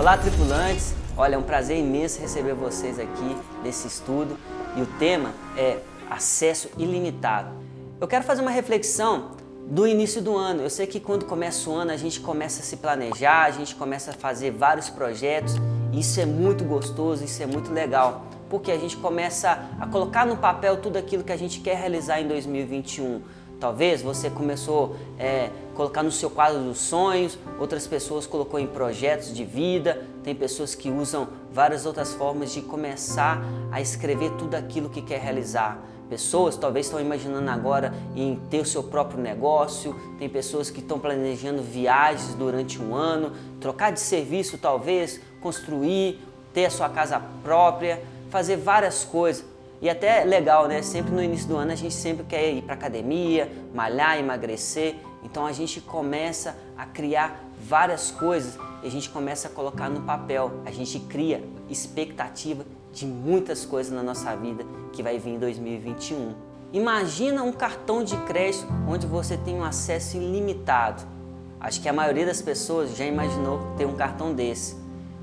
Olá, tripulantes! Olha, é um prazer imenso receber vocês aqui nesse estudo e o tema é acesso ilimitado. Eu quero fazer uma reflexão do início do ano. Eu sei que quando começa o ano a gente começa a se planejar, a gente começa a fazer vários projetos. Isso é muito gostoso, isso é muito legal, porque a gente começa a colocar no papel tudo aquilo que a gente quer realizar em 2021 Talvez você começou a é, colocar no seu quadro dos sonhos, outras pessoas colocou em projetos de vida, tem pessoas que usam várias outras formas de começar a escrever tudo aquilo que quer realizar. Pessoas talvez estão imaginando agora em ter o seu próprio negócio, tem pessoas que estão planejando viagens durante um ano, trocar de serviço talvez, construir, ter a sua casa própria, fazer várias coisas. E até legal, né? Sempre no início do ano a gente sempre quer ir para academia, malhar, emagrecer. Então a gente começa a criar várias coisas e a gente começa a colocar no papel. A gente cria expectativa de muitas coisas na nossa vida que vai vir em 2021. Imagina um cartão de crédito onde você tem um acesso ilimitado. Acho que a maioria das pessoas já imaginou ter um cartão desse.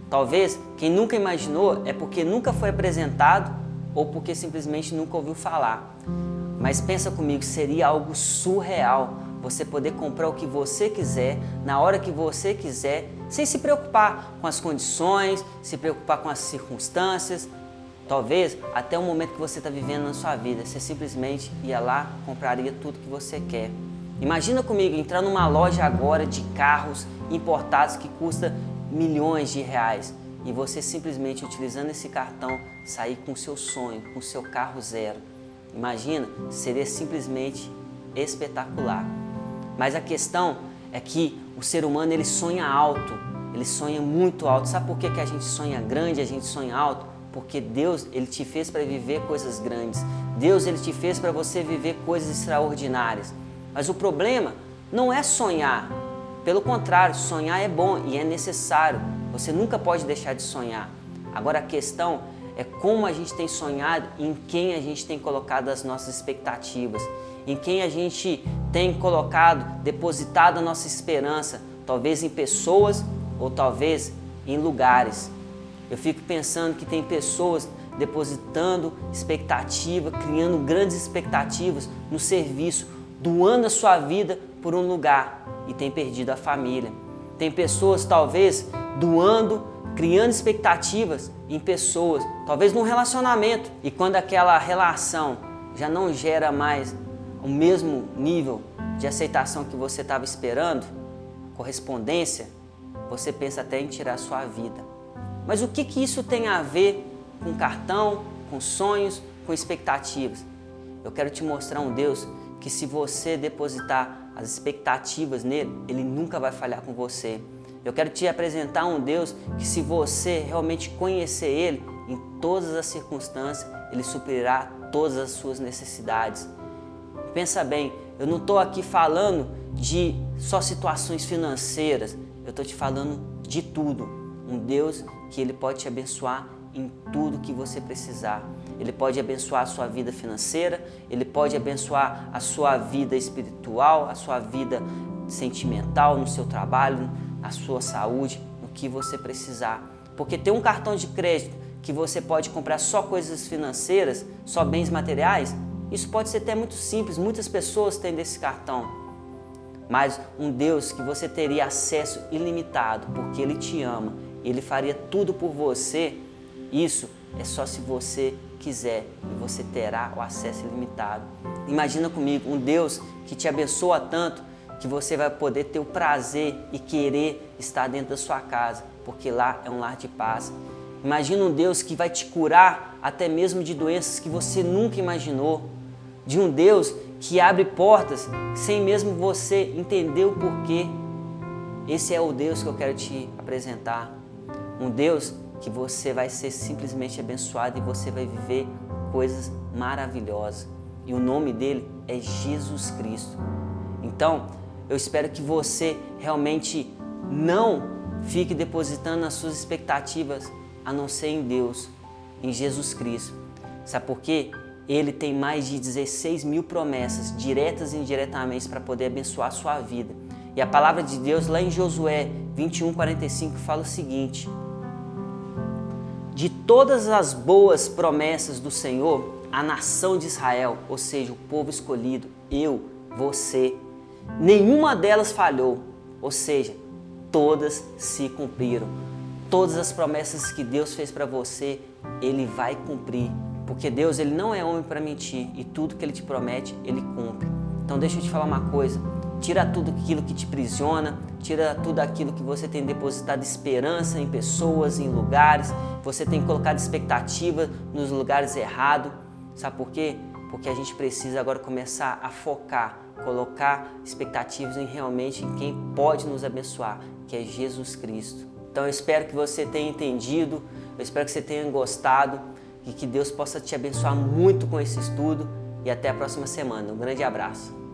Talvez quem nunca imaginou é porque nunca foi apresentado ou porque simplesmente nunca ouviu falar. Mas pensa comigo, seria algo surreal você poder comprar o que você quiser, na hora que você quiser, sem se preocupar com as condições, se preocupar com as circunstâncias. Talvez até o momento que você está vivendo na sua vida, você simplesmente ia lá, compraria tudo que você quer. Imagina comigo entrar numa loja agora de carros importados que custa milhões de reais e você simplesmente utilizando esse cartão sair com seu sonho, com seu carro zero. Imagina, seria simplesmente espetacular. Mas a questão é que o ser humano ele sonha alto, ele sonha muito alto. Sabe por que, que a gente sonha grande, a gente sonha alto? Porque Deus ele te fez para viver coisas grandes. Deus ele te fez para você viver coisas extraordinárias. Mas o problema não é sonhar. Pelo contrário, sonhar é bom e é necessário. Você nunca pode deixar de sonhar. Agora a questão é como a gente tem sonhado, em quem a gente tem colocado as nossas expectativas, em quem a gente tem colocado, depositado a nossa esperança, talvez em pessoas ou talvez em lugares. Eu fico pensando que tem pessoas depositando expectativa, criando grandes expectativas no serviço, doando a sua vida por um lugar e tem perdido a família. Tem pessoas talvez doando, criando expectativas em pessoas, talvez num relacionamento. E quando aquela relação já não gera mais o mesmo nível de aceitação que você estava esperando, correspondência, você pensa até em tirar sua vida. Mas o que, que isso tem a ver com cartão, com sonhos, com expectativas? Eu quero te mostrar um Deus que se você depositar as expectativas nele, ele nunca vai falhar com você. Eu quero te apresentar um Deus que, se você realmente conhecer Ele, em todas as circunstâncias, Ele suprirá todas as suas necessidades. Pensa bem, eu não estou aqui falando de só situações financeiras, eu estou te falando de tudo. Um Deus que Ele pode te abençoar em tudo que você precisar. Ele pode abençoar a sua vida financeira, ele pode abençoar a sua vida espiritual, a sua vida sentimental, no seu trabalho, a sua saúde, no que você precisar. Porque ter um cartão de crédito que você pode comprar só coisas financeiras, só bens materiais, isso pode ser até muito simples, muitas pessoas têm desse cartão. Mas um Deus que você teria acesso ilimitado, porque Ele te ama, Ele faria tudo por você, isso é só se você quiser e você terá o acesso ilimitado. Imagina comigo um Deus que te abençoa tanto que você vai poder ter o prazer e querer estar dentro da sua casa, porque lá é um lar de paz. Imagina um Deus que vai te curar até mesmo de doenças que você nunca imaginou. De um Deus que abre portas sem mesmo você entender o porquê. Esse é o Deus que eu quero te apresentar. Um Deus que você vai ser simplesmente abençoado e você vai viver coisas maravilhosas. E o nome dele é Jesus Cristo. Então, eu espero que você realmente não fique depositando as suas expectativas a não ser em Deus, em Jesus Cristo. Sabe por quê? Ele tem mais de 16 mil promessas, diretas e indiretamente, para poder abençoar a sua vida. E a palavra de Deus, lá em Josué 21, 45, fala o seguinte: de todas as boas promessas do Senhor, a nação de Israel, ou seja, o povo escolhido, eu, você, nenhuma delas falhou, ou seja, todas se cumpriram. Todas as promessas que Deus fez para você, ele vai cumprir, porque Deus ele não é homem para mentir e tudo que ele te promete, ele cumpre. Então deixa eu te falar uma coisa, tira tudo aquilo que te prisiona, tira tudo aquilo que você tem depositado esperança em pessoas, em lugares, você tem colocado expectativa nos lugares errados. Sabe por quê? Porque a gente precisa agora começar a focar, colocar expectativas em realmente em quem pode nos abençoar, que é Jesus Cristo. Então eu espero que você tenha entendido, eu espero que você tenha gostado e que Deus possa te abençoar muito com esse estudo e até a próxima semana. Um grande abraço.